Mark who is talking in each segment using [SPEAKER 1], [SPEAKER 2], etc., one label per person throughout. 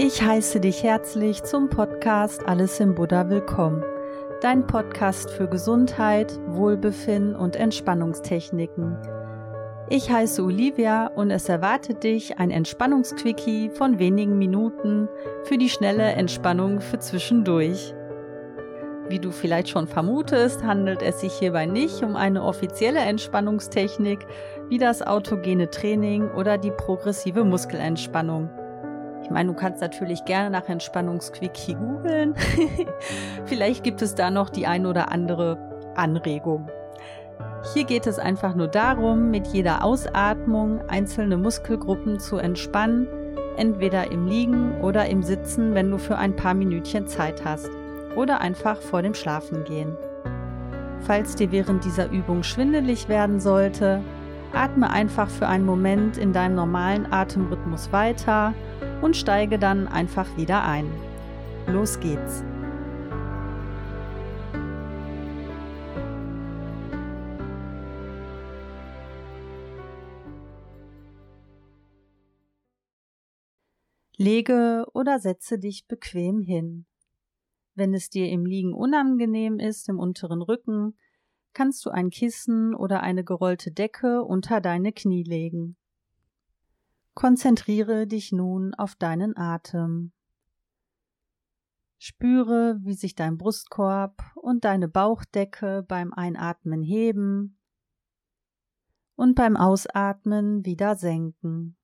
[SPEAKER 1] Ich heiße dich herzlich zum Podcast Alles im Buddha willkommen. Dein Podcast für Gesundheit, Wohlbefinden und Entspannungstechniken. Ich heiße Olivia und es erwartet dich ein Entspannungsquickie von wenigen Minuten für die schnelle Entspannung für zwischendurch. Wie du vielleicht schon vermutest, handelt es sich hierbei nicht um eine offizielle Entspannungstechnik wie das autogene Training oder die progressive Muskelentspannung. Ich meine, du kannst natürlich gerne nach Entspannungsquickie googeln. Vielleicht gibt es da noch die ein oder andere Anregung. Hier geht es einfach nur darum, mit jeder Ausatmung einzelne Muskelgruppen zu entspannen, entweder im Liegen oder im Sitzen, wenn du für ein paar Minütchen Zeit hast. Oder einfach vor dem Schlafengehen. Falls dir während dieser Übung schwindelig werden sollte, atme einfach für einen Moment in deinem normalen Atemrhythmus weiter und steige dann einfach wieder ein. Los geht's! Lege oder setze dich bequem hin. Wenn es dir im Liegen unangenehm ist im unteren Rücken, kannst du ein Kissen oder eine gerollte Decke unter deine Knie legen. Konzentriere dich nun auf deinen Atem. Spüre, wie sich dein Brustkorb und deine Bauchdecke beim Einatmen heben und beim Ausatmen wieder senken.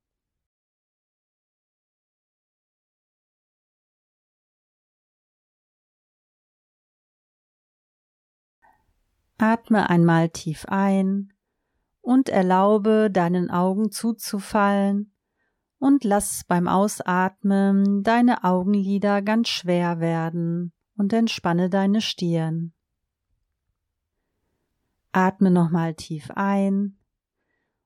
[SPEAKER 1] Atme einmal tief ein und erlaube deinen Augen zuzufallen und lass beim Ausatmen deine Augenlider ganz schwer werden und entspanne deine Stirn. Atme nochmal tief ein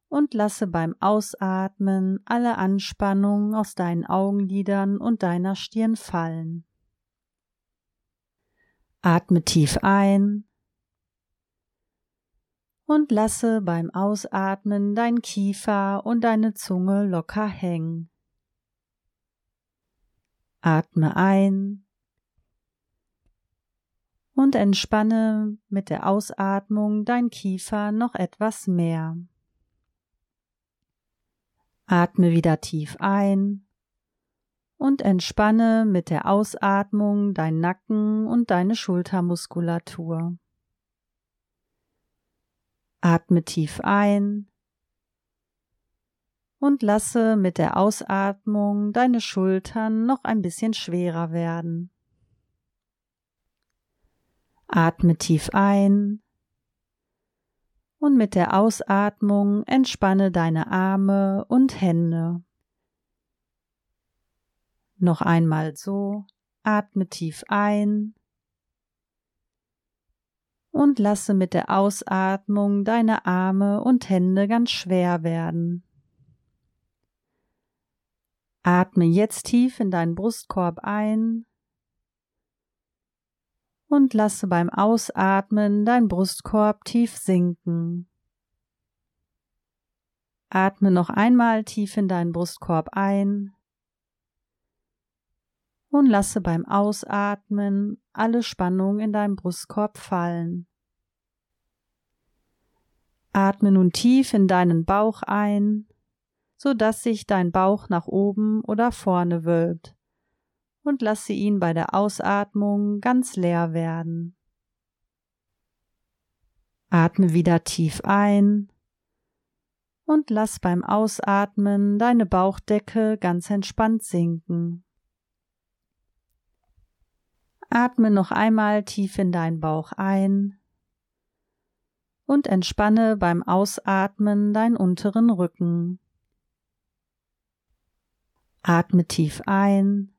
[SPEAKER 1] und lasse beim Ausatmen alle Anspannung aus deinen Augenlidern und deiner Stirn fallen. Atme tief ein und lasse beim Ausatmen dein Kiefer und deine Zunge locker hängen. Atme ein und entspanne mit der Ausatmung dein Kiefer noch etwas mehr. Atme wieder tief ein und entspanne mit der Ausatmung dein Nacken und deine Schultermuskulatur. Atme tief ein und lasse mit der Ausatmung deine Schultern noch ein bisschen schwerer werden. Atme tief ein und mit der Ausatmung entspanne deine Arme und Hände. Noch einmal so, atme tief ein und lasse mit der Ausatmung deine Arme und Hände ganz schwer werden. Atme jetzt tief in deinen Brustkorb ein und lasse beim Ausatmen dein Brustkorb tief sinken. Atme noch einmal tief in deinen Brustkorb ein und lasse beim Ausatmen alle Spannung in deinem Brustkorb fallen. Atme nun tief in deinen Bauch ein, so dass sich dein Bauch nach oben oder vorne wölbt, und lasse ihn bei der Ausatmung ganz leer werden. Atme wieder tief ein und lass beim Ausatmen deine Bauchdecke ganz entspannt sinken. Atme noch einmal tief in deinen Bauch ein und entspanne beim Ausatmen deinen unteren Rücken. Atme tief ein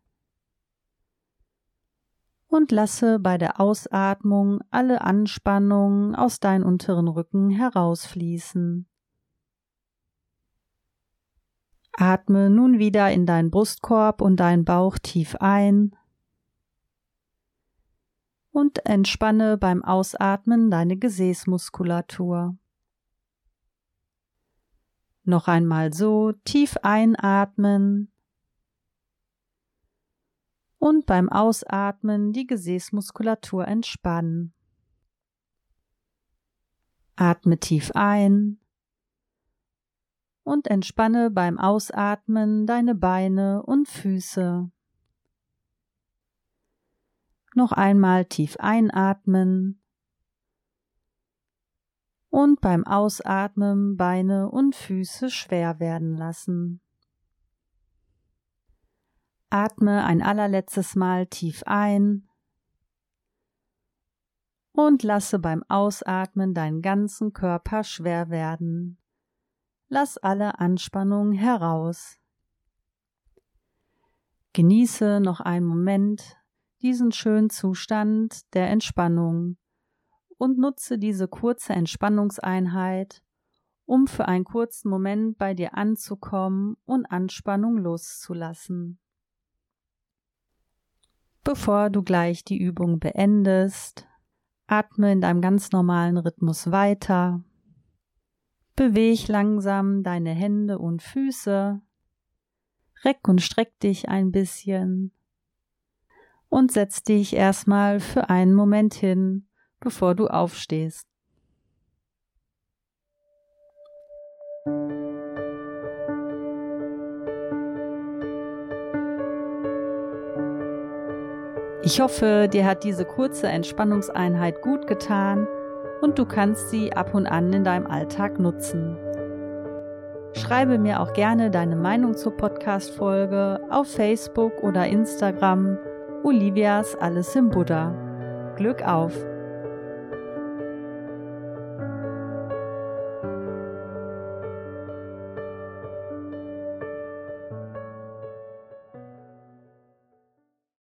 [SPEAKER 1] und lasse bei der Ausatmung alle Anspannung aus deinem unteren Rücken herausfließen. Atme nun wieder in deinen Brustkorb und deinen Bauch tief ein und entspanne beim Ausatmen deine Gesäßmuskulatur. Noch einmal so tief einatmen und beim Ausatmen die Gesäßmuskulatur entspannen. Atme tief ein und entspanne beim Ausatmen deine Beine und Füße. Noch einmal tief einatmen und beim Ausatmen Beine und Füße schwer werden lassen. Atme ein allerletztes Mal tief ein und lasse beim Ausatmen deinen ganzen Körper schwer werden. Lass alle Anspannung heraus. Genieße noch einen Moment diesen schönen Zustand der Entspannung und nutze diese kurze Entspannungseinheit, um für einen kurzen Moment bei dir anzukommen und Anspannung loszulassen. Bevor du gleich die Übung beendest, atme in deinem ganz normalen Rhythmus weiter. Beweg langsam deine Hände und Füße. Reck und streck dich ein bisschen. Und setz dich erstmal für einen Moment hin, bevor du aufstehst. Ich hoffe, dir hat diese kurze Entspannungseinheit gut getan und du kannst sie ab und an in deinem Alltag nutzen. Schreibe mir auch gerne deine Meinung zur Podcast-Folge auf Facebook oder Instagram. Olivias Alles im Buddha. Glück auf!